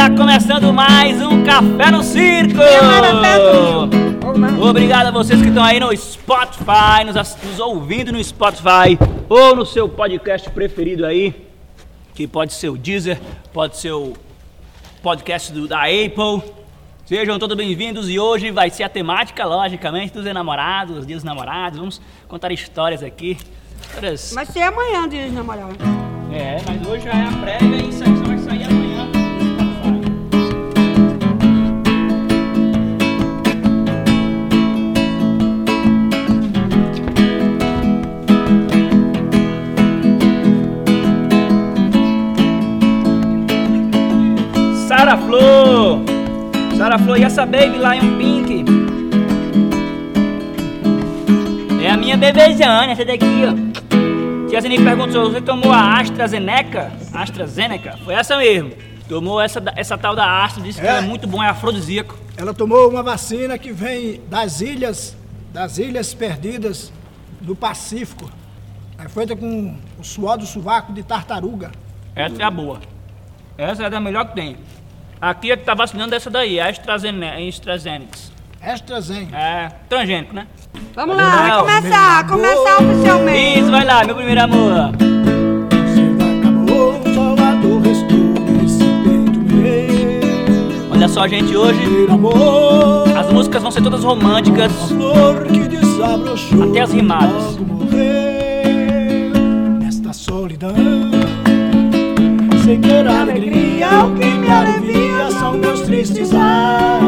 Está começando mais um Café no Circo! Obrigado a vocês que estão aí no Spotify, nos, nos ouvindo no Spotify ou no seu podcast preferido aí, que pode ser o Deezer, pode ser o podcast do, da Apple. Sejam todos bem-vindos e hoje vai ser a temática, logicamente, dos enamorados, os dias dos namorados. Vamos contar histórias aqui. Histórias... Vai ser amanhã, dia de namorar. É, mas hoje já é a prévia e isso aqui Sara Flor! Sara Flor e essa baby Lion Pink? É a minha bebezana, essa daqui, ó. Tia Zeni perguntou, você tomou a AstraZeneca? AstraZeneca? Foi essa mesmo. Tomou essa, essa tal da Astra, disse que É. é muito bom, é afrodisíaco. Ela tomou uma vacina que vem das ilhas, das ilhas perdidas do Pacífico. É feita com o suor do sovaco de tartaruga. Essa é a boa. Essa é a melhor que tem. Aqui é que tá vacinando essa daí, a AstraZeneca. AstraZeneca. É transgênico, né? Vamos lá, vai começar, começar oficialmente. Isso, vai lá, meu primeiro amor. Você acabou, só a dor restou nesse peito meu. Olha só, gente, hoje as músicas vão ser todas românticas. uma flor que desabrochou. Até as rimadas. Nesta solidão. Sem ter alegria, o que me alivia são meus tristes ais.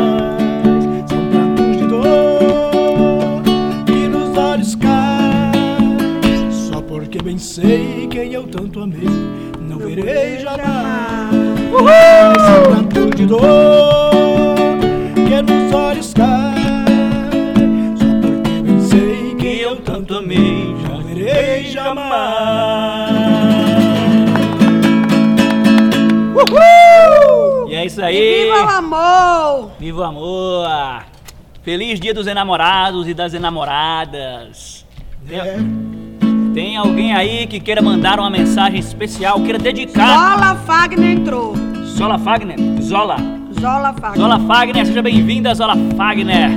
São prantos de dor que nos olhos caem. Só porque bem sei quem eu tanto amei, não verei jamais. São prantos de dor que nos olhos caem. Jamais. E aí. viva o amor! Viva o amor! Feliz dia dos enamorados e das enamoradas. Tem, É, tem alguém aí que queira mandar uma mensagem especial, queira dedicar. Zola Fagner entrou. Zola Fagner? Zola. Zola Fagner. Zola Fagner, seja bem-vinda, Zola Fagner.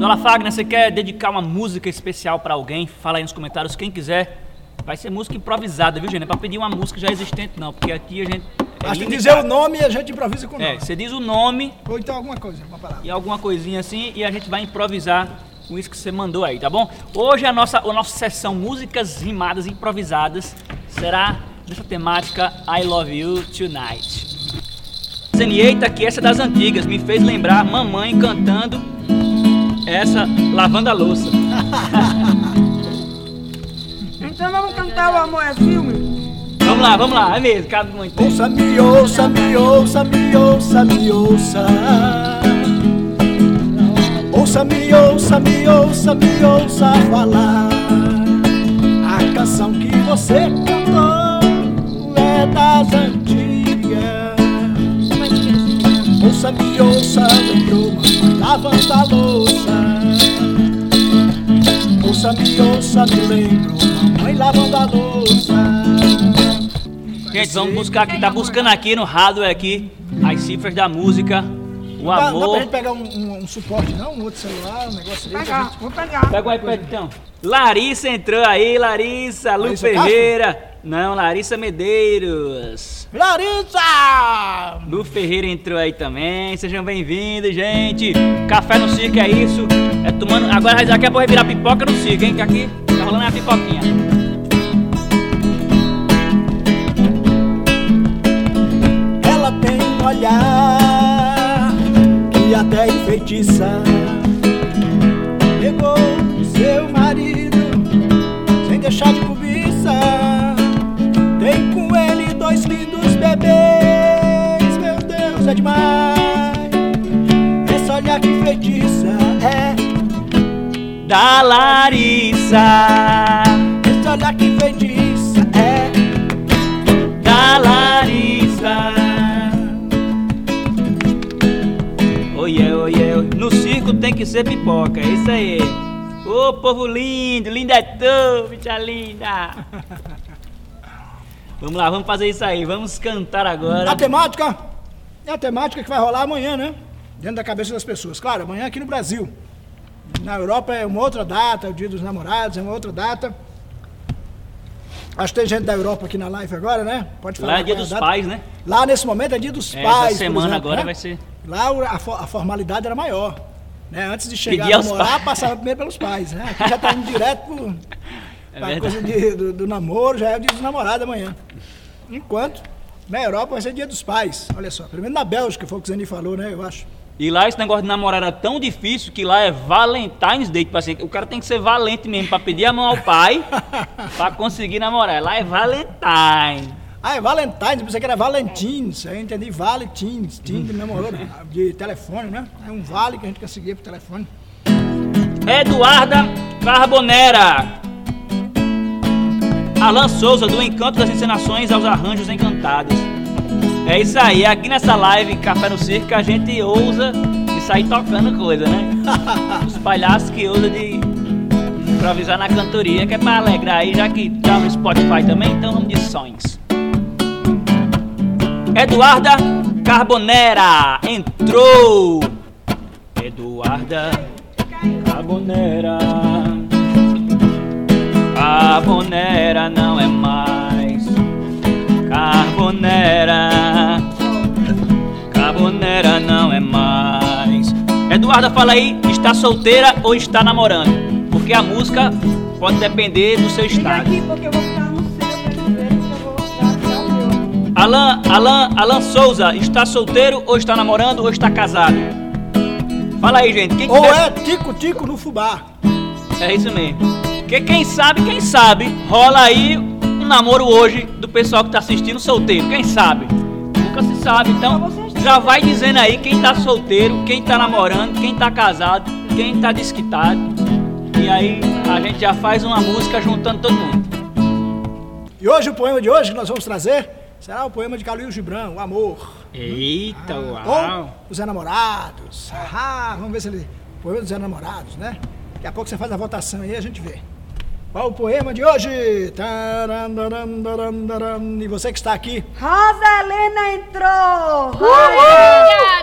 Zola Fagner, você quer dedicar uma música especial pra alguém? Fala aí nos comentários, quem quiser. Vai ser música improvisada, viu, gente? Não é pra pedir uma música já existente, não, porque aqui a gente. É Basta limitado. dizer o nome e a gente improvisa com o É, nome. você diz o nome Ou então alguma coisa, uma palavra. e alguma coisinha assim e a gente vai improvisar com isso que você mandou aí, tá bom? Hoje a nossa, a nossa sessão Músicas Rimadas Improvisadas será nessa temática I Love You Tonight. Dizendo, eita, que essa é das antigas, me fez lembrar mamãe cantando essa lavando a louça. Então vamos cantar o amor é filme? Vamos lá, vamos lá, é mesmo, cabe muito. Ouça-me, ouça-me, ouça-me, ouça-me, ouça. Ouça-me, ouça-me, ouça-me, ouça falar. A canção que você cantou é das antigas. Ouça-me, ouça, lembrou, mamãe lavando a louça. Ouça-me, ouça, me lembro, mamãe lavando a louça. Gente, vamos buscar aqui, tá buscando aqui no hardware aqui as cifras da música, o Dá, dá pra amor. gente pegar um, um- um suporte, não? Um outro celular, um negócio Vou desse. pegar, vou pegar. Pega o iPad então. Larissa entrou aí, Larissa, Lu Larissa Ferreira. Não, Larissa Medeiros. Larissa! Lu Ferreira entrou aí também. Sejam bem-vindos, gente. Café no circo é isso. É tomando. Agora daqui a pouco vai virar pipoca no circo, hein? Que aqui tá rolando a pipoquinha. Olhar que até enfeitiça. Pegou seu marido sem deixar de cobiça. Tem com ele dois lindos bebês. Meu Deus, é demais. Esse olhar que enfeitiça é Da Larissa. esse olhar que enfeitiça é Da Larissa. Que ser pipoca, é isso aí. Ô povo lindo, linda é tu, bicha linda. Vamos lá, vamos fazer isso aí. Vamos cantar agora. a temática. É a temática que vai rolar amanhã, né? Dentro da cabeça das pessoas. Claro, amanhã aqui no Brasil. Na Europa é uma outra data, o Dia dos Namorados é uma outra data. Acho que tem gente da Europa aqui na live agora, né? Pode falar. Lá é dia qual a dos data. pais, né? Lá nesse momento é dia dos É, pais. essa semana exemplo, agora né? vai ser. Lá a, a formalidade era maior. Né? Antes de chegar a namorar, passava primeiro pelos pais. Né? Aqui já está indo direto pro, É pra coisa de- do, do namoro, já é o dia dos namorados amanhã. Enquanto na Europa vai ser dia dos pais. Olha só, primeiro na Bélgica, foi o que o Zeni falou, né? Eu acho. E lá esse negócio de namorar era tão difícil que lá é Valentine's Day. Tipo assim, o cara tem que ser valente mesmo pra pedir a mão ao pai pra conseguir namorar. Lá é Valentine. Ah, é Valentine's, pensei que era Valentins. Aí eu entendi Valentins, Tinder, namorou de telefone, né? É um vale que a gente conseguia por telefone. Eduarda Carbonera. Alan Souza, do Encanto das Encenações aos Arranjos Encantados. É isso aí, aqui nessa live Café no Circo a gente ousa de sair tocando coisa, né? Os palhaços que ousam de improvisar na cantoria, que é pra alegrar aí, já que tá no Spotify também, então vamos de sonhos. Eduarda Carbonera entrou. Eduarda Carbonera. Carbonera não é mais. Carbonera. Carbonera não é mais. Eduarda, fala aí, está solteira ou está namorando? Porque a música pode depender do seu estado. Alan, Alan, Alan Souza, está solteiro ou está namorando ou está casado? Fala aí, gente. Quem Ou quiser- é tico-tico no fubá. É isso mesmo. Porque quem sabe, quem sabe, rola aí um namoro hoje do pessoal que tá assistindo solteiro. Quem sabe? Nunca se sabe. Então, já vai dizendo aí quem tá solteiro, quem tá namorando, quem tá casado, quem tá desquitado. E aí a gente já faz uma música juntando todo mundo. E hoje o poema de hoje que nós vamos trazer será o poema de Calil Gibran, O Amor. Eita, Ou Os Enamorados. Ah, vamos ver se ele. Poema dos Enamorados, né? Daqui a pouco você faz a votação aí e a gente vê. Qual o poema de hoje? E você que está aqui, Rosa Helena entrou!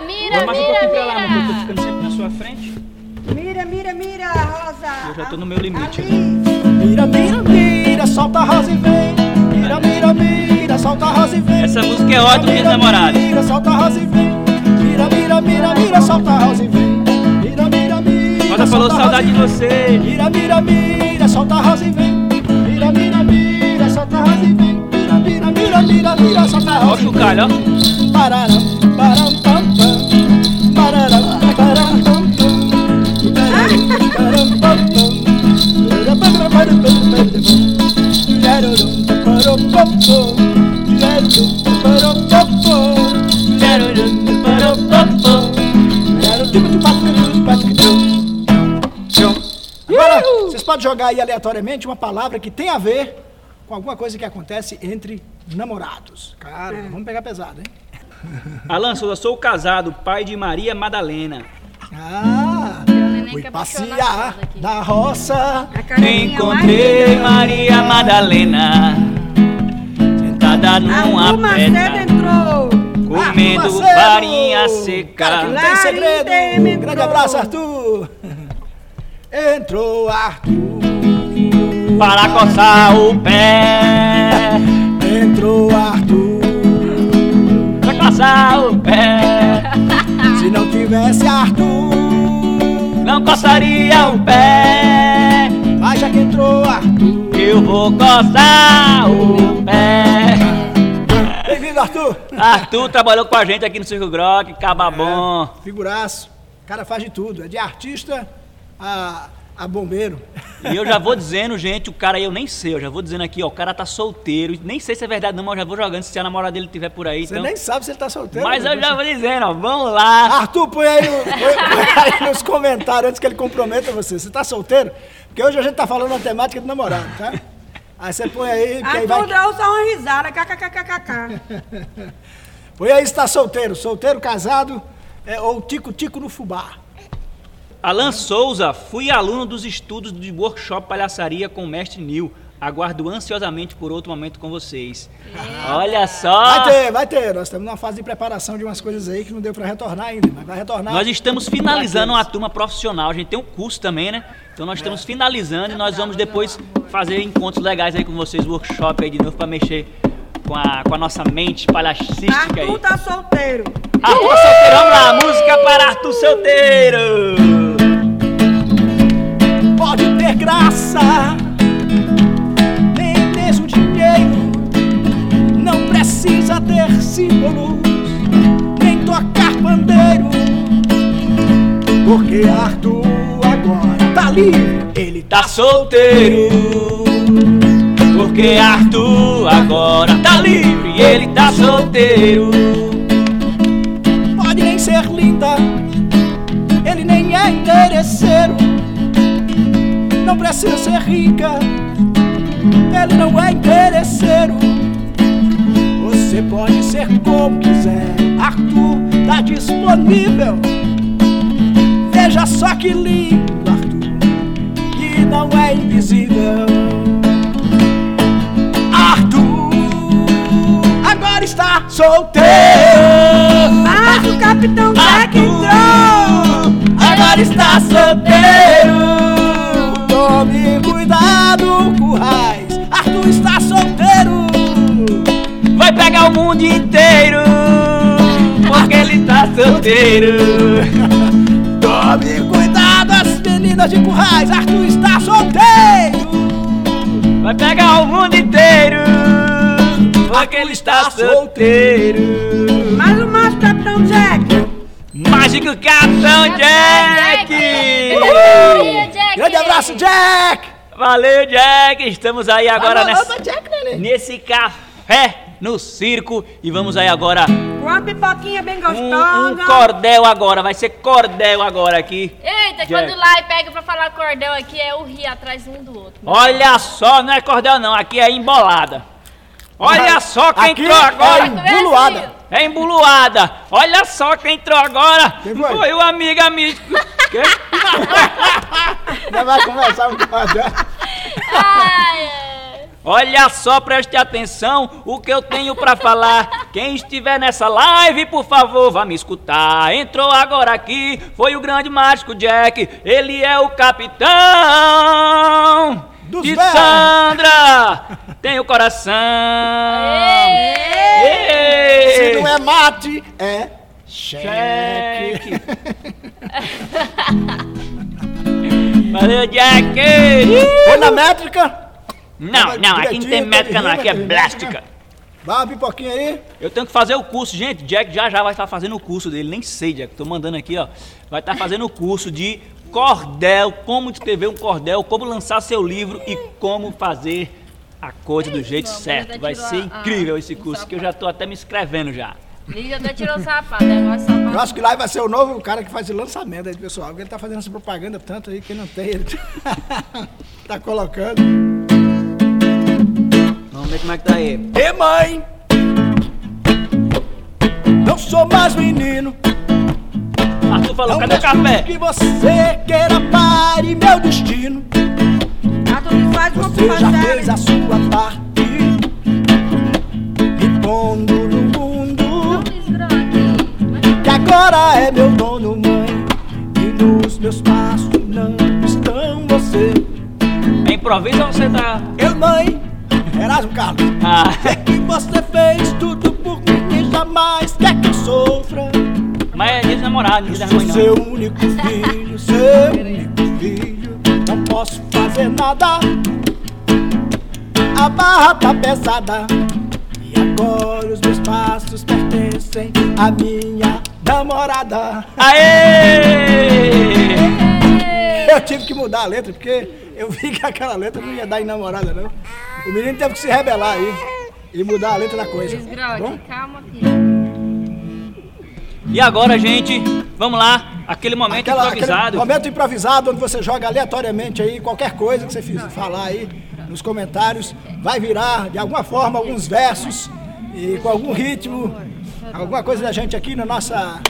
Mira, mira, um mira, pouquinho pra lá, amor, que eu tô mira. ficando sempre na sua frente. Mira, mira, mira, Rosa! Eu já tô no meu limite Ali. mira, mira, mira, solta a rosa e vem. Mira, solta a rosa e vem. Essa música é ótima Mira, namorados. Mira, solta a rosa e vem. Mira, mira, mira, mira, solta a rosa e vem. Mira, mira, mira. Rosa falou saudade de você. Mira, mira, mira, solta a rosa e vem. Mira, mira, mira, solta a rosa e vem. Mira, mira, mira, mira, mira, solta a o rosa e vem. chocalho, ó. Pararam, param, pam, pam. Pararam, pam, pam. Pararam, param, pam, jogar aí aleatoriamente uma palavra que tem a ver com alguma coisa que acontece entre namorados. Cara, vamos pegar pesado, hein? Alan Souza, sou casado, pai de Maria Madalena. Ah, fui passear na roça. Encontrei Maria Madalena sentada numa pedra, entrou! comendo farinha Cara, que seca. não tem segredo. Grande abraço, Arthur. Entrou Arthur. Para coçar o pé, Entrou Arthur. para coçar o pé, Se não tivesse Arthur. não coçaria o pé. Mas já que entrou Arthur. Eu vou coçar o pé. Bem-vindo, Arthur. Arthur trabalhou com a gente aqui no Circo Grock, caba bom. Figuraço. O cara faz de tudo. É de artista a, a bombeiro. E eu já vou dizendo, gente, o cara aí eu nem sei, eu já vou dizendo aqui, ó, o cara tá solteiro, nem sei se é verdade não, mas eu já vou jogando se a namorada dele estiver por aí, Você então. nem sabe se ele tá solteiro. Mas né? eu já vou dizendo, ó, vamos lá. Arthur, põe aí, no- põe- põe aí nos comentários antes que ele comprometa você. Você tá solteiro? Porque hoje a gente tá falando na temática do namorado, tá? Aí você põe aí, Arthur vai. deu só uma risada, kkkkkk. Põe aí se tá solteiro. Solteiro, casado é, ou tico-tico no fubá. Alan Souza, fui aluno dos estudos de workshop palhaçaria com o mestre Nil. aguardo ansiosamente por outro momento com vocês. Olha só! Vai ter, vai ter. Nós estamos numa fase de preparação de umas coisas aí que não deu pra retornar ainda, mas vai retornar. Nós estamos finalizando uma turma profissional. A gente tem um curso também, né? Então nós estamos finalizando e nós vamos depois fazer encontros legais aí com vocês, workshop aí de novo pra mexer com a, com a nossa mente palhacística aí. Arthur tá solteiro. Arthur Solteiro, vamos lá, música para Arthur Solteiro! Pode ter graça, nem mesmo dinheiro. Não precisa ter símbolos, nem tocar pandeiro. Porque Arthur agora tá livre, ele Tá solteiro, porque Arthur agora tá livre ele tá solteiro. pode nem ser linda, precisa ser rica, ele não é interesseiro. Você pode ser como quiser, Arthur tá disponível. Veja só que lindo, Arthur, que não é invisível. Arthur agora está solteiro. Mas o Capitão Jack entrou. agora está solteiro. Tome cuidado, currais. Arthur está solteiro. Vai pegar o mundo inteiro, porque ele tá solteiro. Tome cuidado, as meninas de currais. Arthur está solteiro. Vai pegar o mundo inteiro, porque ele está solteiro. Mas o nosso Capitão Jack. Mágico Capitão Jack! Jack! Grande abraço, Jack. Valeu, Jack! Estamos aí agora Alô, nessa, Jack, neném. nesse café no circo e vamos aí agora Com uma pipoquinha bem um, gostosa. um cordel agora, vai ser cordel agora aqui. Eita, Jack. quando lá e pega pra falar cordel aqui é o rir atrás um do outro. Olha só, não é cordel não, aqui é embolada. Olha só quem Aqui entrou é agora. embuluada. É embuluada. Olha só quem entrou agora. Quem foi? Foi o amigo amigo. Já vai conversar um com a Jack. Ai, é. Olha só, preste atenção o que eu tenho pra falar. Quem estiver nessa live, por favor, vá me escutar. Entrou agora aqui, foi o grande mágico Jack. Ele é o capitão Dos de velhos. Sandra. Tem o coração. Ei. Se não é mate, é cheque. Jack. Valeu, Jack. Foi na métrica? Não, não, aqui não tem Direitinho, métrica não, aqui é rima, blástica. Dá uma pipoquinha aí. Eu tenho que fazer o curso, gente. Jack já já vai estar fazendo o curso dele. Nem sei, Jack. Tô mandando aqui, ó. Vai estar fazendo o curso de cordel, como escrever um cordel, como lançar seu livro e como fazer a coisa do jeito certo. Vai ser incrível esse curso que eu já tô até me inscrevendo já. Lígia até tirou o sapato, agora sapato. Eu acho que lá vai ser o novo cara que faz o lançamento aí, pessoal. Porque ele tá fazendo essa propaganda tanto aí que não tem. Ele tá colocando. Vamos ver como é que tá aí. E mãe, não sou mais menino. Arthur falou, Não cadê o café? que você queira pare meu destino. Arthur me faz Você já fez a sua parte. Agora é meu dono, mãe. E nos meus passos não estão você. É improviso ou você tá. Eu, mãe, Erasmo Carlos. Ah, É que você fez tudo por mim e jamais quer que eu sofra. mas é dia de namorado, dia da mãe não. seu único filho, seu único filho. Não posso fazer nada. A barra tá pesada. E agora os meus passos pertencem à minha namorada. Aê! Eu tive que mudar a letra porque eu vi que aquela letra não ia dar em namorada, não. O menino teve que se rebelar aí e mudar a letra da coisa. Tá bom? Calma, filho. E agora, gente, vamos lá, aquele momento Aquela- improvisado. aquele momento improvisado onde você joga aleatoriamente aí qualquer coisa que você fiz, falar aí nos comentários, vai virar de alguma forma alguns versos e com algum ritmo, alguma coisa da gente aqui no, nossa,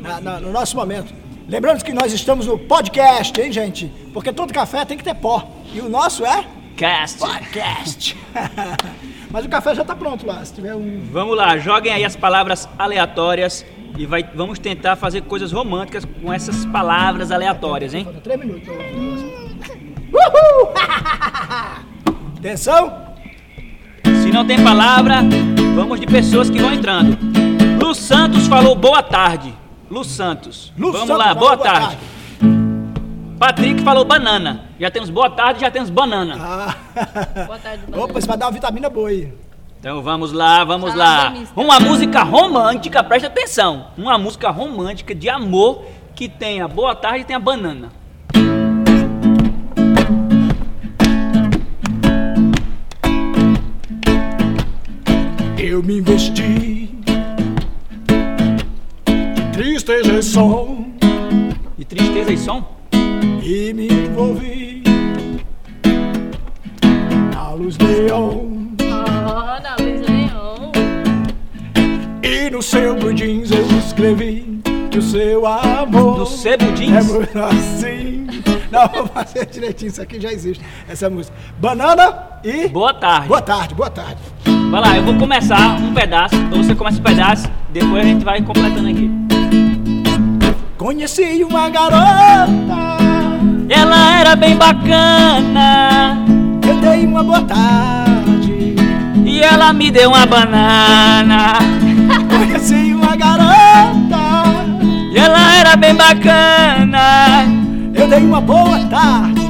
na- na- no nosso momento. Lembrando que nós estamos no podcast, hein, gente? Porque todo café tem que ter pó. E o nosso é Podcast. Podcast. Mas o café já tá pronto lá. Se tiver um. Vamos lá, joguem aí as palavras aleatórias e vai, vamos tentar fazer coisas românticas com essas palavras aleatórias, hein? Três minutos. Uhul! Atenção! Se não tem palavra, vamos de pessoas que vão entrando. Lu Santos falou boa tarde. Lu Santos. Lu vamos Santos lá, boa boa tarde. Patrick falou banana. Já temos boa tarde, já temos banana. Ah. Boa tarde, Opa, isso vai dar uma vitamina boa aí. Então vamos lá, vamos lá. Uma música romântica, presta atenção. Uma música romântica de amor que tenha boa tarde e tenha banana. Eu me investi tristeza e som De tristeza e som? e me envolvi na luz neon Oh, na Luiz Leão. e no seu jeans eu escrevi que o seu amor No sebo é jeans? muito assim. Não, vou fazer direitinho, isso aqui já existe, essa música. Banana e... Boa tarde. Boa tarde, boa tarde. Vai lá, eu vou começar um pedaço, então você começa um pedaço, depois a gente vai completando aqui. Conheci uma garota, Ela era bem bacana eu dei uma boa tarde. e ela me deu uma banana. Conheci uma garota, E ela era bem bacana eu dei uma boa tarde.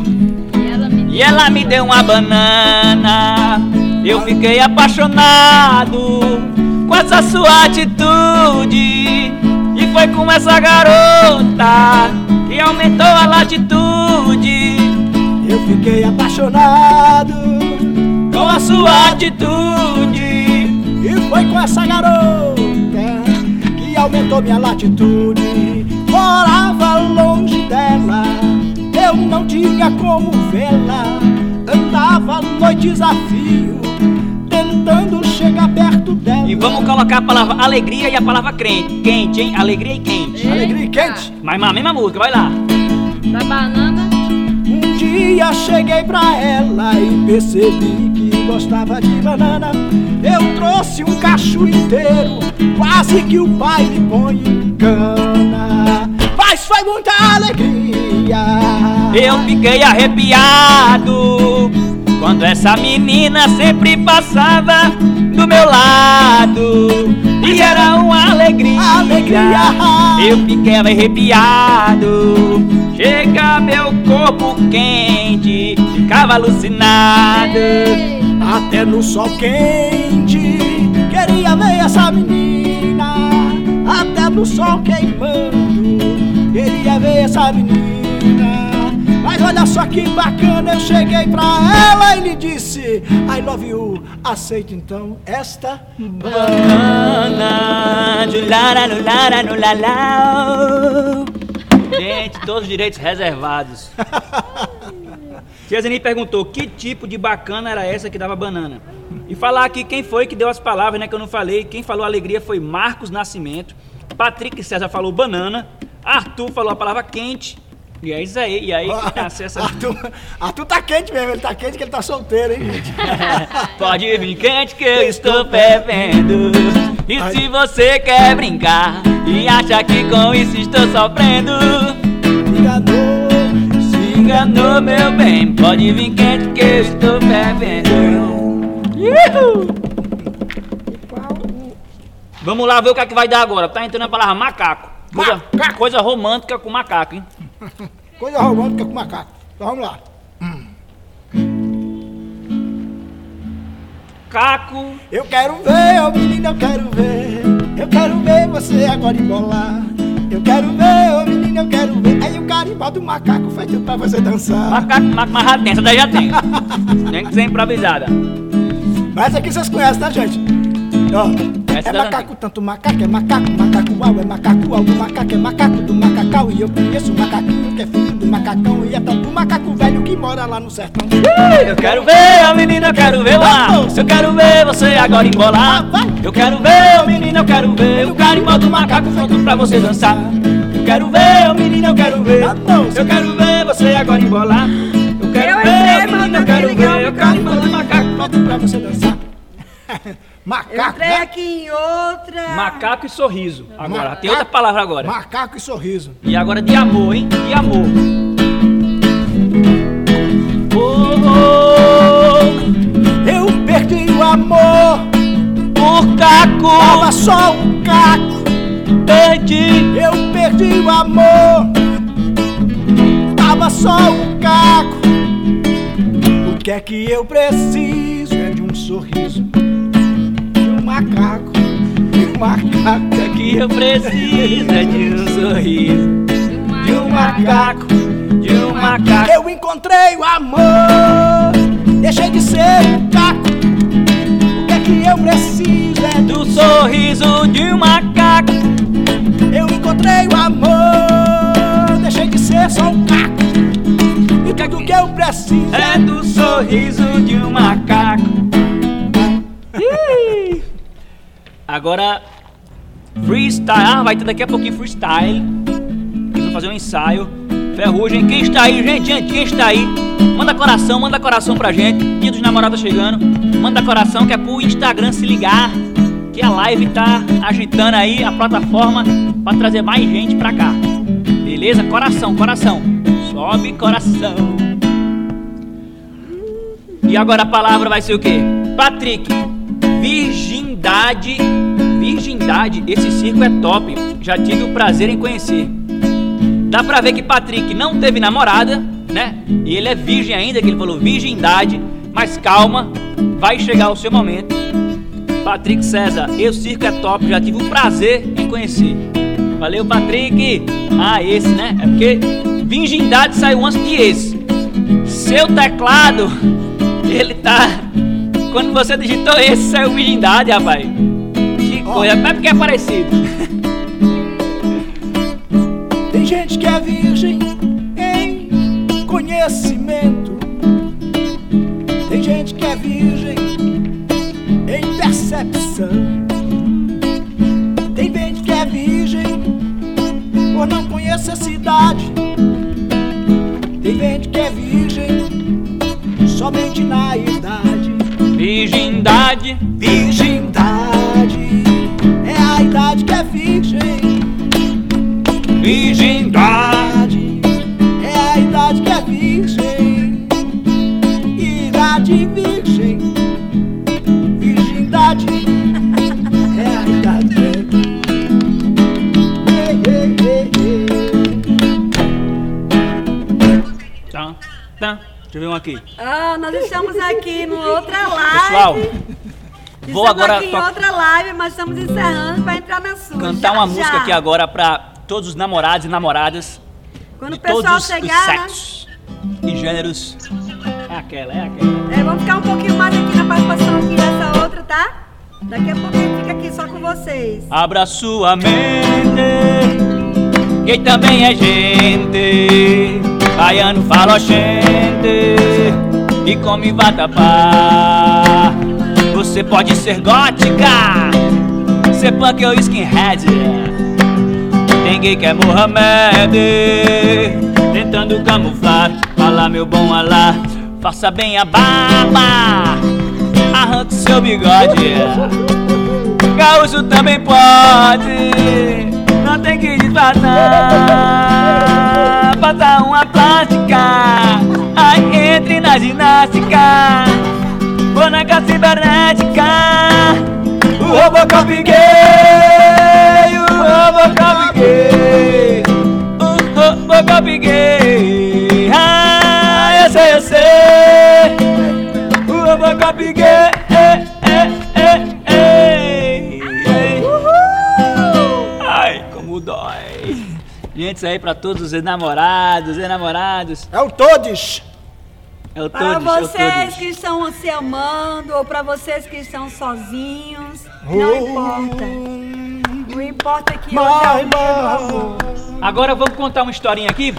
E ela me e ela me deu uma banana. Eu fiquei apaixonado com essa sua atitude. Foi com essa garota que aumentou a latitude. Eu fiquei apaixonado Com a sua atitude. e foi com essa garota que aumentou minha latitude. Morava longe dela, eu não tinha como vê-la. Andava noites a fio, tentando chegar perto dela. E vamos colocar a palavra alegria e a palavra crente. Quente, hein? Alegria e quente. Alegria e quente. Mas na mesma música, vai lá. Da banana. Um dia cheguei pra ela e percebi que gostava de banana. Eu trouxe um cacho inteiro, quase que o pai me põe em cana. Mas foi muita alegria. Eu fiquei arrepiado quando essa menina sempre passava do meu lado. E era uma alegria. Alegria. Eu fiquei arrepiado. Chega meu corpo quente, ficava alucinado. Até no sol quente, queria ver essa menina. Até no sol queimando, queria ver essa menina. Olha só que bacana, eu cheguei pra ela e lhe disse: I love you, aceita então esta Banana. Gente, todos os direitos reservados. Tia Zeni perguntou que tipo de bacana era essa que dava banana. E falar aqui quem foi que deu as palavras, né? Que eu não falei. Quem falou alegria foi Marcos Nascimento. Patrick César falou banana. Arthur falou a palavra quente. E é isso aí. E aí que nasceu essa. Arthur, Arthur tá quente mesmo, ele tá quente que ele tá solteiro, hein, gente? Pode vir quente que eu estou fervendo. E se você quer brincar e acha que com isso estou sofrendo, Enganou, se enganou, meu bem. Pode vir quente que eu estou fervendo. Ihu! Vamos lá ver o que é que vai dar agora. Tá entrando a palavra macaco. Coisa, Macaco. coisa romântica com macaco, hein? Coisa romântica com macaco. Então vamos lá. Caco. Eu quero ver, ô menino, eu quero ver. Eu quero ver você agora embolar. Eu quero ver, ô menino, eu quero ver. Aí o carimbau do macaco feito pra você dançar. Macaco, macaco, mas já tem, essa daí já tem. tem que ser improvisada. Mas aqui vocês conhecem, tá, gente? Ó, Essa é macaco, tanto macaco, é macaco, macaco uau, é macaco uau, do macaco é macaco do macacau. E eu conheço um macaquinho que é filho do macacão. E é tanto macaco velho que mora lá no sertão. Eu quero ver, ô menina, eu quero ver lá. Eu quero ver você agora embolar. Eu quero ver, ô menina, eu quero ver o carimbau do macaco pronto pra você dançar. Eu quero ver, ô menina, eu quero ver. Eu quero ver você agora embolar. Eu quero Eu ver, entrei, ô menina, eu quero ver. o Eu quero você dançar. Macaco, entrei né? aqui em outra. Macaco e sorriso. Agora, Macaco- tem outra palavra agora. Macaco e sorriso. E agora de amor, hein? De amor. Oh, Eu perdi o amor, oh, por caco, tava só um caco. perdi. Eu perdi o amor, tava só um caco. O que é que eu preciso é de um sorriso, macaco, de um macaco. O que eu preciso é de um sorriso, de um macaco, de um macaco. Eu encontrei o amor, deixei de ser um caco. O que é que eu preciso é Do sorriso de um macaco. Eu encontrei o amor, deixei de ser só um caco. E tudo que eu preciso É do sorriso de um macaco. Agora, freestyle. Ah, vai ter daqui a pouquinho freestyle. Vou fazer um ensaio. Ferrugem, quem está aí, gente? Gente, quem está aí? Manda coração, manda coração pra gente. Dia dos namorados chegando. Manda coração que é pro Instagram se ligar. Que a live tá agitando aí a plataforma pra trazer mais gente pra cá. Beleza? Coração, coração. Sobe coração. E agora a palavra vai ser o quê? Patrick, virgindade. Virgindade, esse circo é top. Já tive o prazer em conhecer. Dá pra ver que Patrick não teve namorada, né? E ele é virgem ainda, que ele falou virgindade. Mas calma, vai chegar o seu momento. Patrick César, esse circo é top, já tive o prazer em conhecer. Valeu, Patrick! Ah, esse, né? É porque virgindade saiu antes de esse. Seu teclado, ele tá. Quando você digitou esse, saiu virgindade, rapaz. Coisa, é porque é parecido. Tem gente que é virgem em conhecimento. Tem gente que é virgem em percepção. Tem gente que é virgem por não conhecer a cidade. Tem gente que é virgem somente na idade. Virgindade, Virgindade virgindade. É a idade que é virgem. Idade virgem. Virgindade é a idade que é. Tá, tá. Deixa eu ver um aqui. Ah, nós estamos aqui numa outra live. Pessoal, vou estamos agora aqui em outra live, mas estamos encerrando para entrar na sua. cantar Já, uma já. música aqui agora pra todos os namorados e namoradas Quando de o pessoal todos os chegar, né? sexos e gêneros. É aquela, é aquela. É, vamos ficar um pouquinho mais aqui na participação aqui dessa outra, tá? Daqui a pouquinho fica aqui só com vocês. Abra sua mente, que também é gente. Baiano fala gente e come vatapá. Você pode ser gótica, ser punk ou skinhead. Tem gay que é Mohamed, tentando camuflar. Fala meu bom Alá, faça bem a barba, arranque seu bigode. Gaúcho também pode, não tem que disfarçar. Faça uma plástica, aí entre na ginástica. Boneca cibernética, o Robocop gay, o Robocop gay, o Robocop gay. Ah, eu sei, eu sei, o Robocop gay. Ai, como dói. Gente, isso aí pra todos os enamorados, enamorados. É o todos. É o Para todos, é o vocês todos. que estão se amando ou para vocês que estão sozinhos, não importa. O importa é que amor. love, Agora vamos contar uma historinha aqui.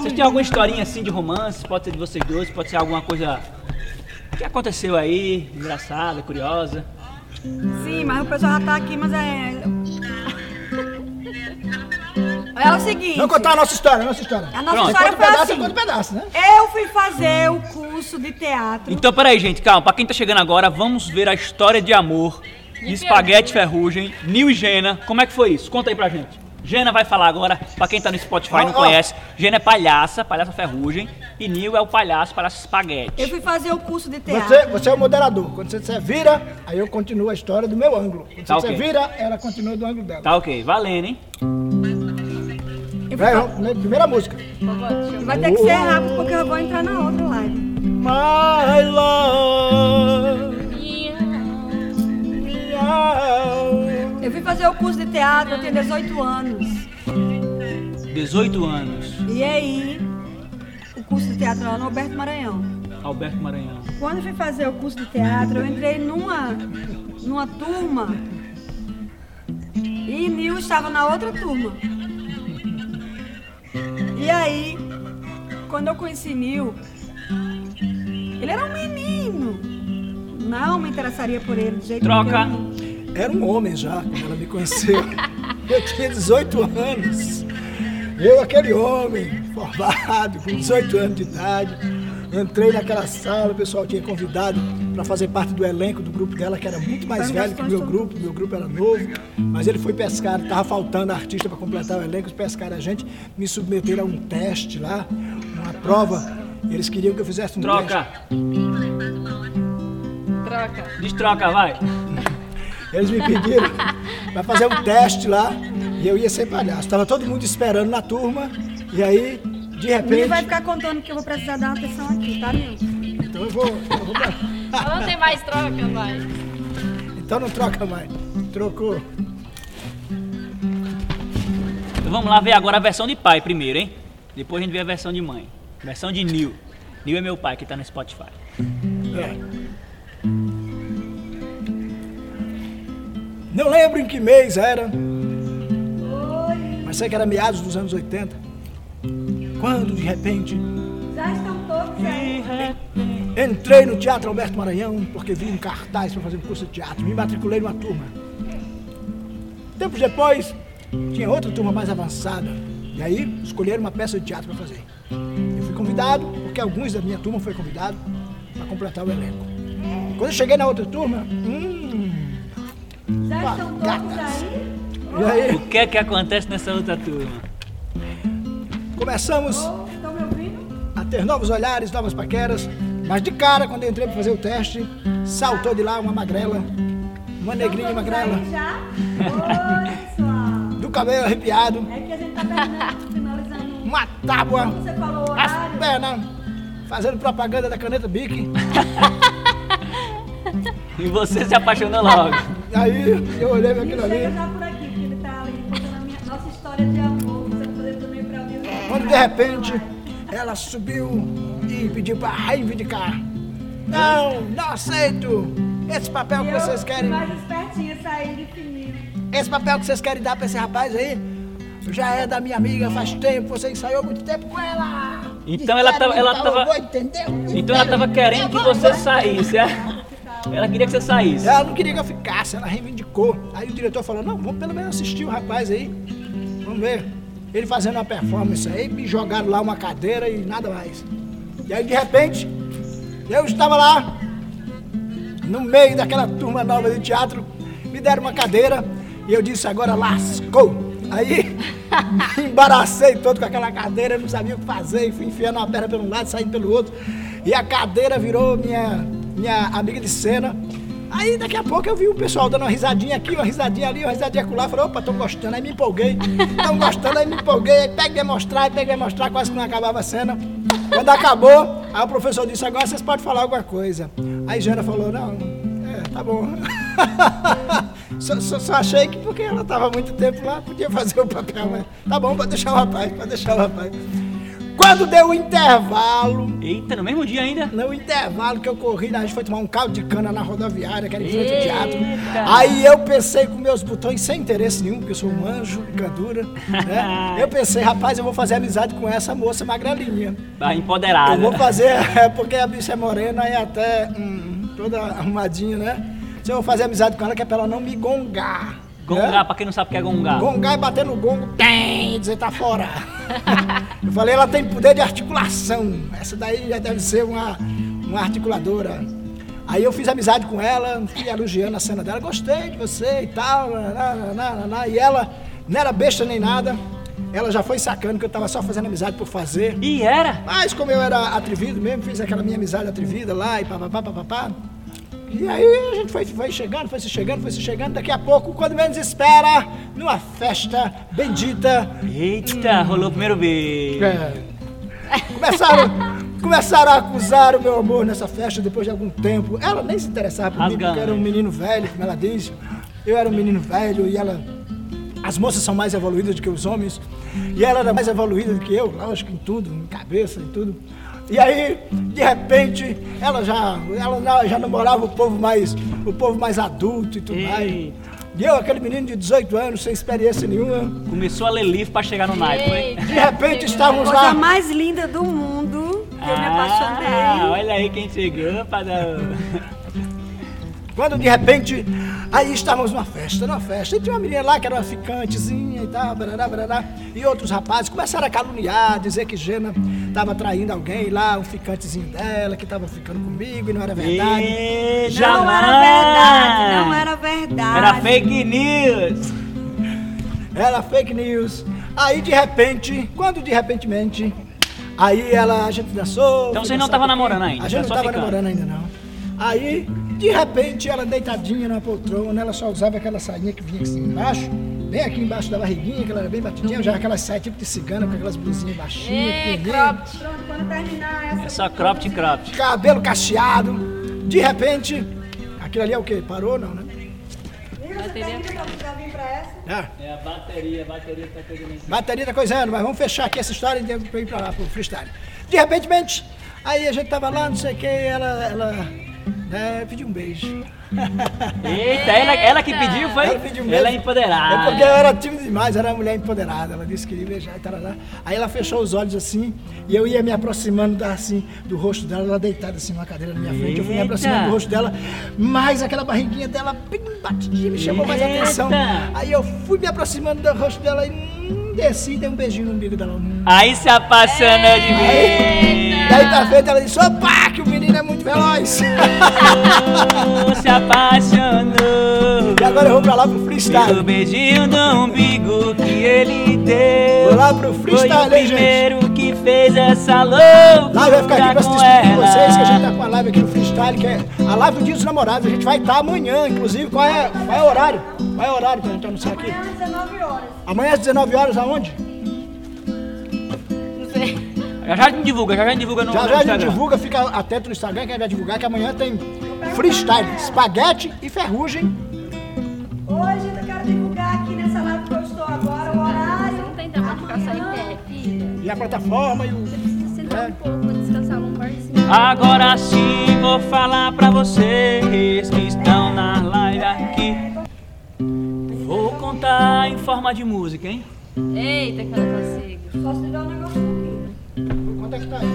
Vocês têm alguma historinha assim de romance? Pode ser de vocês dois, pode ser alguma coisa que aconteceu aí, engraçada, curiosa. Sim, mas o pessoal já tá aqui, mas é. É o seguinte. Vamos contar a nossa história, a nossa história. A nossa Pronto. história um foi pedaço, assim. um pedaço, né? Eu fui fazer o curso de teatro. Então, peraí, gente, calma. Pra quem tá chegando agora, vamos ver a história de amor Me Espaguete Ferrugem, Nil e Gena. Como é que foi isso? Conta aí pra gente. Gena vai falar agora, pra quem tá no Spotify e não conhece. Gena é palhaça, palhaça Ferrugem. E Nil é o palhaço, palhaço Espaguete. Eu fui fazer o curso de teatro. Você, você é o moderador. Quando você disser vira, aí eu continuo a história do meu ângulo. Quando Tá você ok. disser vira, ela continua do ângulo dela. Tá ok, valendo, hein? Vai, vamos, né, primeira música. Vai ter que ser rápido porque eu vou entrar na outra live. My love. Eu fui fazer o curso de teatro, eu tenho 18 anos. 18 anos, E aí, o curso de teatro lá no Alberto Maranhão. Alberto Maranhão. Quando eu fui fazer o curso de teatro, eu entrei numa, numa turma e Nil estava na outra turma. E aí, quando eu conheci Nil, ele era um menino. Não me interessaria por ele de jeito Troca. nenhum. Era um homem já, quando ela me conheceu. Eu tinha 18 anos. Eu, aquele homem, formado, com 18 anos de idade, entrei naquela sala, o pessoal tinha convidado para fazer parte do elenco do grupo dela, que era muito mais velho que o meu grupo, meu grupo era novo, mas ele foi pescar, estava faltando artista para completar o elenco, eles pescaram a gente, me submeteram a um teste lá, uma prova, eles queriam que eu fizesse um teste. Troca. Troca. Destroca, vai. Eles me pediram para fazer um teste lá e eu ia ser palhaço. Estava todo mundo esperando na turma e aí, de Nil repente. vai ficar contando que eu vou precisar dar uma atenção aqui, tá, Nil? Então eu vou. eu vou Não tem mais troca, vai. Então não troca mais. Trocou. Então vamos lá ver agora a versão de pai primeiro, hein? Depois a gente vê a versão de mãe. Versão de Nil. Nil é meu pai que tá no Spotify. É. Não lembro em que mês era, mas sei que era meados dos anos 80. Quando, de repente, Já estão todos aí. Entrei no Teatro Alberto Maranhão porque vi um cartaz para fazer um curso de teatro. Me matriculei numa turma. Tempos depois, tinha outra turma mais avançada. E aí, escolheram uma peça de teatro para fazer. Eu fui convidado, porque alguns da minha turma foram convidados para completar o elenco. Quando eu cheguei na outra turma, hum, Já estão todos gatas. aí? aí O que é que acontece nessa outra turma? começamos Estão me ouvindo? a ter novos olhares, novas paqueras. Mas de cara, quando eu entrei para fazer o teste, saltou de lá uma magrela, uma negrinha todos magrela, aí já? Oi, pessoal. do cabelo arrepiado, É que a gente tá terminando, finalizando. uma tábua, Você falou o as horário. pernas, fazendo propaganda da caneta Bic. E você se apaixonou logo. Aí eu olhei aquilo chega ali. já por aqui, porque ele tá ali contando a minha, nossa história de amor. Você fazer também pra mim. Quando de repente ela subiu e pediu para reivindicar. Não, não aceito. Esse papel que vocês querem, mais espertinha sair de fininho. esse papel que vocês querem dar para esse rapaz aí, já é da minha amiga faz tempo. Você ensaiou muito tempo com ela. Então ela tava- ela tava- então eu vou, entendeu? Então ela tava querendo que você saísse, é? Ela queria que você saísse. Ela não queria que eu ficasse, ela reivindicou. Aí o diretor falou, não, vamos pelo menos assistir o rapaz aí. Vamos ver. Ele fazendo uma performance aí, me jogaram lá uma cadeira e nada mais. E aí de repente, eu estava lá, no meio daquela turma nova de teatro, me deram uma cadeira e eu disse, agora lascou. Aí me embaracei todo com aquela cadeira, não sabia o que fazer, fui enfiando uma perna pelo um lado, saindo pelo outro. E a cadeira virou minha, minha amiga de cena. Aí daqui a pouco eu vi o pessoal dando uma risadinha aqui, uma risadinha ali, uma risadinha acolá. Falei, opa, tô gostando, aí me empolguei. Tão gostando, aí me empolguei, aí peguei mostrar, aí peguei mostrar, quase que não acabava a cena. Quando acabou, aí o professor disse, agora vocês podem falar alguma coisa. Aí Jana falou, não, é, tá bom. só, só- só achei que porque ela estava muito tempo lá, podia fazer o papel, mas tá bom, pode deixar o rapaz, pode deixar o rapaz. Quando deu o intervalo, Eita, no mesmo dia ainda? no intervalo que eu corri, a gente foi tomar um caldo de cana na rodoviária, que era em frente ao teatro. Aí eu pensei com meus botões sem interesse nenhum, porque eu sou um anjo, candura, né? Eu pensei, rapaz, eu vou fazer amizade com essa moça magrelinha. Tá empoderada. Eu vou fazer, é, porque a bicha é morena e até hum, toda arrumadinha, né? Se eu vou fazer amizade com ela, que é pra ela não me gongar. Gongar, pra quem não sabe o que é gongar. Gongar é bater no gongo, tem, dizer tá fora. Eu falei, ela tem poder de articulação. Essa daí já deve ser uma, uma articuladora. Aí eu fiz amizade com ela, fui elogiando a cena dela, gostei de você e tal, e ela não era besta nem nada. Ela já foi sacando que eu tava só fazendo amizade por fazer. E era? Mas como eu era atrevido mesmo, fiz aquela minha amizade atrevida lá e papapá, papapá. E aí a gente foi, foi chegando, foi se chegando, foi se chegando. Daqui a pouco, quando menos espera, numa festa bendita, Eita, rolou o primeiro beijo. é, começaram, começaram a acusar o meu amor nessa festa depois de algum tempo. Ela nem se interessava por mim, Rasgando, porque eu era um menino velho, como ela disse. Eu era um menino velho e ela. As moças são mais evoluídas do que os homens. E ela era mais evoluída do que eu, lógico, em tudo, em cabeça, em tudo. E aí, de repente, ela já, ela já namorava o povo mais, o povo mais adulto e tudo mais. E eu, aquele menino de 18 anos, sem experiência nenhuma, Começou a ler livro pra chegar no naipe? Eita. de repente estávamos Coisa lá. mais linda do mundo. que Eu me Ah, apaixonei. olha aí quem chegou dar... Quando de repente, aí estávamos numa festa, numa festa, e tinha uma menina lá que era uma ficantezinha e tal, barará, barará, e outros rapazes começaram a caluniar, dizer que Gena estava traindo alguém lá, um ficantezinho dela, que estava ficando comigo e não era verdade. E, Não era verdade, não era verdade. Era fake news. Era fake news. Aí de repente, quando de repentemente, aí ela, a gente dançou. Então vocês não estavam namorando ainda, A gente tá não só estava namorando ainda não. Aí, de repente, ela deitadinha na poltrona, ela só usava aquela sainha que vinha assim embaixo, bem aqui embaixo da barriguinha, que ela era bem batidinha, já aquelas saias tipo de cigana, com aquelas blusinhas baixinhas, pequenininhas, cropped. Pronto, quando terminar essa. É só cropped cropped. cabelo cacheado. De repente, aquilo ali é o quê? Parou não, né? Bateria. É. É a bateria, a bateria tá pegando Bateria tá coisando, mas vamos fechar aqui essa história e devo ir pra lá, pro freestyle. De repente, mente, aí a gente tava lá, não sei o que, ela, ela né, pediu um beijo. Eita, ela, ela que pediu, foi? Ela pediu um Ela é beijo. empoderada. É porque eu era tímido demais, era uma mulher empoderada. Ela disse que queria beijar e tal. Aí ela fechou os olhos assim, e eu ia me aproximando assim, do rosto dela, ela deitada assim numa cadeira na minha frente. Eu fui me aproximando do rosto dela, mas aquela barriguinha dela bem batidinha me chamou mais Eita. atenção. Aí eu fui me aproximando do rosto dela e hum, desci e dei um beijinho no umbigo dela. Hum. Aí se apaixonou de vez. Daí pra frente ela disse, opa, que o menino é muito veloz. Se apaixonou. e agora eu vou pra lá pro freestyle. beijinho do umbigo que ele deu. Vou lá pro Foi freestyle, o hein, gente? primeiro que fez essa loucura Live vai ficar aqui pra se com vocês, que a gente tá com a live aqui no freestyle, que é a live do Dia dos Namorados. A gente vai estar amanhã, inclusive. Qual é, qual é o horário? Qual é o horário pra gente anunciar aqui? Amanhã às 19 horas. Amanhã às 19 horas, aonde? Não sei. Já já a gente divulga, já já a gente divulga no, Já no já a gente Instagram. divulga, fica atento no Instagram que a gente vai divulgar que amanhã tem freestyle, espaguete e ferrugem. Hoje eu quero divulgar aqui nessa live que eu estou agora o horário. Não tem tempo pra ficar só em pé, filha. E a plataforma e o. Precisa sentar É. um pouco, vou descansar barzinho. Agora sim vou falar pra vocês que estão na live aqui. Vou contar em forma de música, hein? Eita, que eu não consigo. Posso te dar um negócio aqui? Quanto é que tá aí?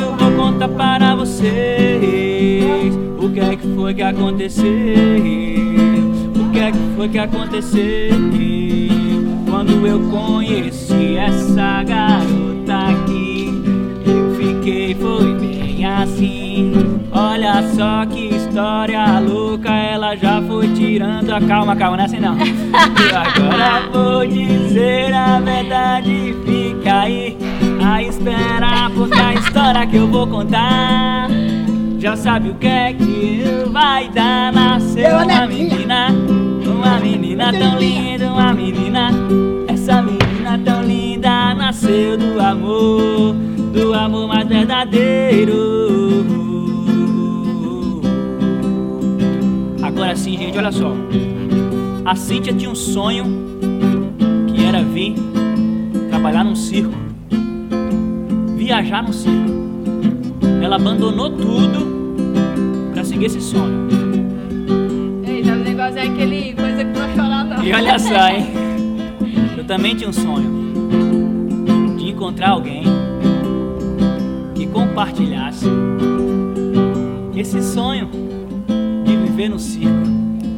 Eu vou contar para vocês o que é que foi que aconteceu. O que é que foi que aconteceu quando eu conheci essa garota aqui. Eu fiquei, foi assim. Olha só que história louca, ela já foi tirando a calma, calma, não é assim não. E agora vou dizer a verdade, fica aí a esperar, porque a história que eu vou contar já sabe o que é que vai dar. Nasceu uma menina, uma menina tão linda, uma menina, essa menina tão linda nasceu do amor, do amor mais verdadeiro. Agora sim, gente, olha só. A Cíntia tinha um sonho que era vir trabalhar num circo, viajar num circo. Ela abandonou tudo pra seguir esse sonho. Eita, o negócio é aquele coisa que não chorar, não. E olha só, hein? Eu também tinha um sonho de encontrar alguém que compartilhasse esse sonho de viver no circo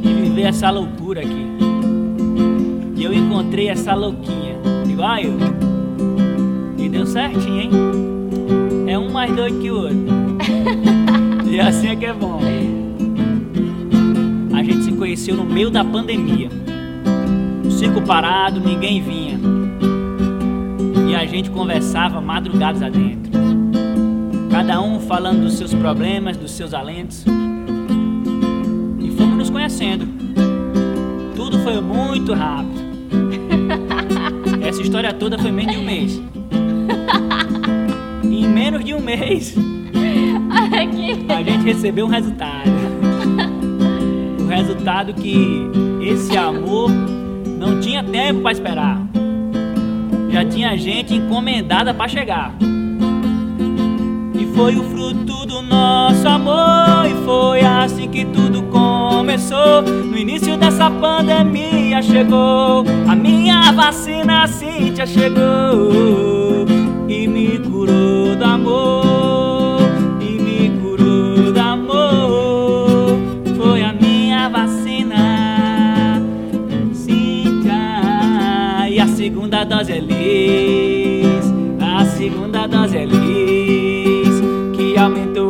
e viver essa loucura aqui. E eu encontrei essa louquinha, igual eu. E deu certinho, hein? É um mais doido que o outro. e assim é que é bom. A gente se conheceu no meio da pandemia. O circo parado, ninguém vinha. E a gente conversava madrugadas adentro. Cada um falando dos seus problemas, dos seus alentos. E fomos nos conhecendo. Tudo foi muito rápido. Essa história toda foi menos de um mês. E em menos de um mês, a gente recebeu um resultado. O resultado que esse amor não tinha tempo para esperar. Já tinha gente encomendada para chegar. Foi o fruto do nosso amor. E foi assim que tudo começou. No início dessa pandemia chegou. A minha vacina Cíntia chegou. E me curou do amor. E me curou do amor. Foi a minha vacina. Cíntia. E a segunda dose é Liz. A segunda dose é Liz.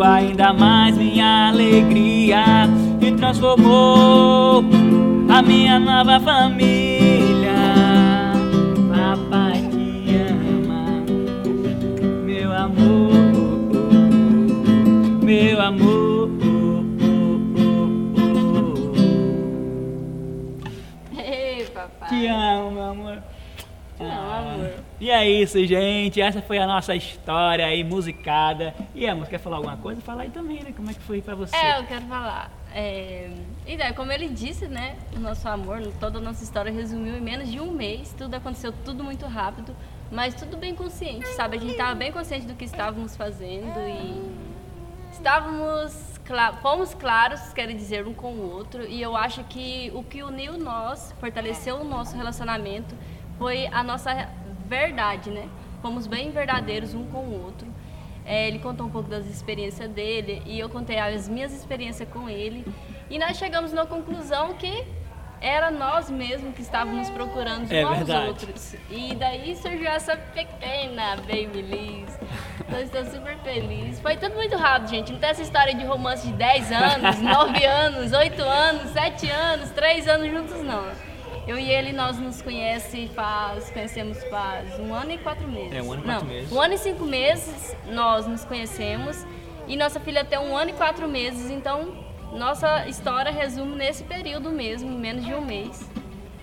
Que ainda mais minha alegria. E transformou a minha nova família. Papai te ama, meu amor, meu amor. Ei, papai. Te amo, meu amor. Amor. E é isso, gente. Essa foi a nossa história aí, musicada. E amor, quer falar alguma coisa? Fala aí também, né? Como é que foi pra você? É, eu quero falar. É, então, como ele disse, né? O nosso amor, toda a nossa história resumiu em menos de um mês. Tudo aconteceu tudo muito rápido, mas tudo bem consciente, sabe? A gente estava bem consciente do que estávamos fazendo e estávamos, fomos claros, quer dizer, um com o outro. E eu acho que o que uniu nós, fortaleceu o nosso relacionamento, foi a nossa verdade, né? Fomos bem verdadeiros um com o outro. É, ele contou um pouco das experiências dele e eu contei as minhas experiências com ele. E nós chegamos na conclusão que era nós mesmos que estávamos procurando É uns aos verdade. outros. E daí surgiu essa pequena Baby Liz. Então estou super feliz. Foi tudo muito rápido, gente. Não tem essa história de romance de 10 anos, 9 anos, 8 anos, 7 anos, 3 anos juntos, não. Eu e ele, nós nos conhece faz, conhecemos faz um ano e quatro meses. É, um ano e Não, quatro meses. Um ano e cinco meses nós nos conhecemos. E nossa filha tem um ano e quatro meses, então nossa história resume nesse período mesmo, em menos de um mês.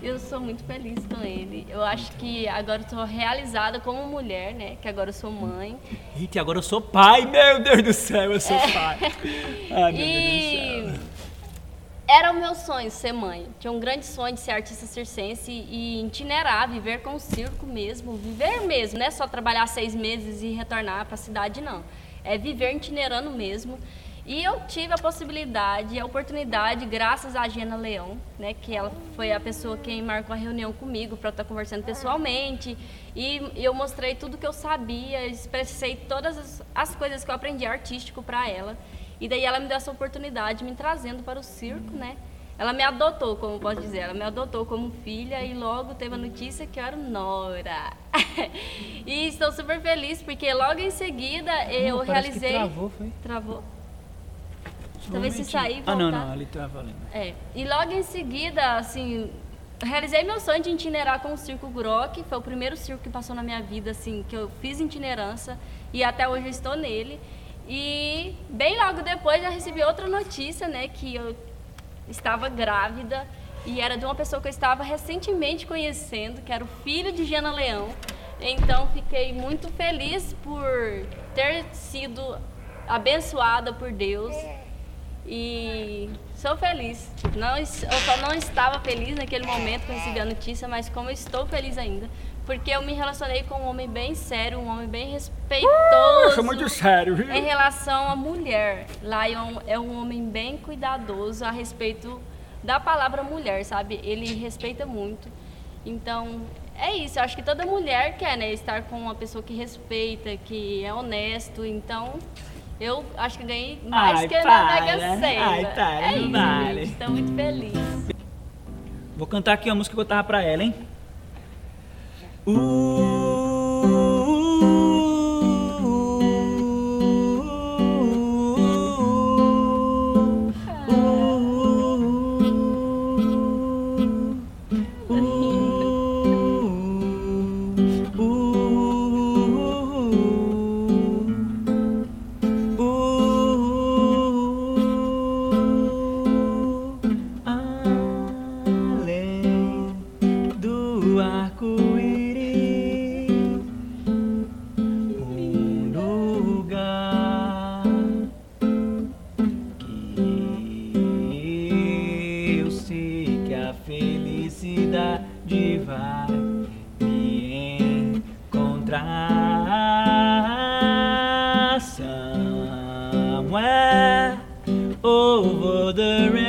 Eu sou muito feliz com ele. Eu acho que agora estou realizada como mulher, né? Que agora eu sou mãe. Eita, agora eu sou pai, meu Deus do céu, eu sou É. pai. Ai, meu E Deus do céu. Era o meu sonho ser mãe. Tinha um grande sonho de ser artista circense e itinerar, viver com o circo mesmo, viver mesmo, não é só trabalhar seis meses e retornar para a cidade, não. É viver itinerando mesmo. E eu tive a possibilidade, a oportunidade, graças a Gena Leão, né, que ela foi a pessoa quem marcou a reunião comigo para estar conversando pessoalmente. E eu mostrei tudo que eu sabia, expressei todas as, as coisas que eu aprendi artístico para ela. E daí ela me deu essa oportunidade, me trazendo para o circo, né? Ela me adotou, como eu posso dizer, ela me adotou como filha e logo teve a notícia que eu era Nora. e estou super feliz porque logo em seguida eu Não, parece que realizei. travou, foi? Travou. Talvez se sair e Ah, não, voltar. não, ali tá valendo. É. E logo em seguida, assim, realizei meu sonho de itinerar com o Circo Grok. Foi o primeiro circo que passou na minha vida, assim, que eu fiz itinerância. E até hoje eu estou nele. E bem logo depois já recebi outra notícia, né, que eu estava grávida. E era de uma pessoa que eu estava recentemente conhecendo, que era o filho de Jana Leão. Então fiquei muito feliz por ter sido abençoada por Deus. E sou feliz. Não, eu só não estava feliz naquele momento que eu recebi a notícia, mas como eu estou feliz ainda, porque eu me relacionei com um homem bem sério, um homem bem respeitoso. Sou muito sério, viu? Em relação à mulher, Lion é um homem bem cuidadoso a respeito da palavra mulher, sabe? Ele respeita muito. Então, é isso. Eu acho que toda mulher quer, né? Estar com uma pessoa que respeita, que é honesto. Então, Eu acho que ganhei mais Ai, que na para. Mega Sena. Ai, para, é isso, vale. gente. Tô muito feliz. Vou cantar aqui uma música que eu tava pra ela, hein? Ooh. Somewhere over the rainbow.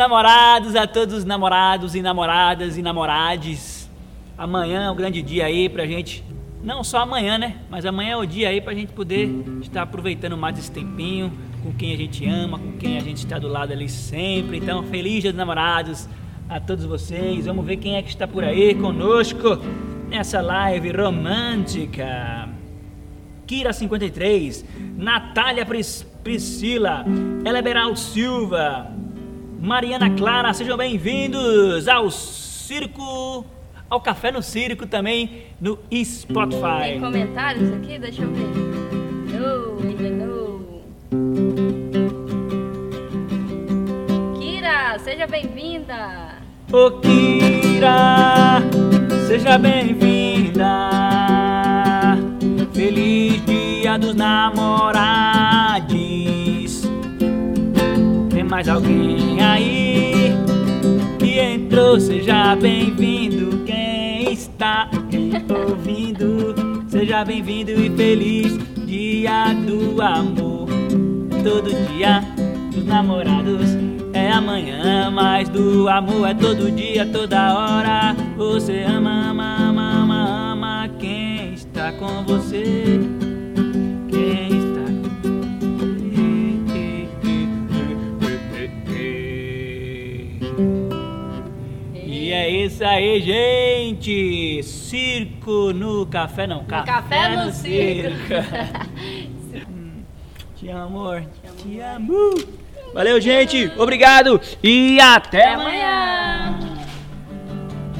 Namorados a todos os namorados e namoradas e namorades. Amanhã é um grande dia aí pra gente, não só amanhã, né? Mas amanhã é o dia aí pra gente poder estar aproveitando mais esse tempinho com quem a gente ama, com quem a gente está do lado ali sempre. Então, feliz Dia dos Namorados a todos vocês. Vamos ver quem é que está por aí conosco nessa live romântica. Kira 53, Natália Pris- Priscila, Eleberal Silva, Mariana Clara, sejam bem-vindos ao Circo, ao Café no Circo também no Tem Spotify. comentários aqui? Deixa eu ver. No, ainda no. Kira, seja bem-vinda. Ô Kira, seja bem-vinda. Feliz Dia dos Namorados. Mais alguém aí que entrou? Seja bem-vindo. Quem está ouvindo? Seja bem-vindo e feliz Dia do Amor. Todo dia dos namorados é amanhã, mas do amor é todo dia, toda hora. Você ama, ama, ama, ama, ama quem está com você. E é isso aí, gente! Circo no café, não, café, Café no circo. Hum, Te amo, amor. Te amo. Valeu, gente. Obrigado. E até Até amanhã. amanhã.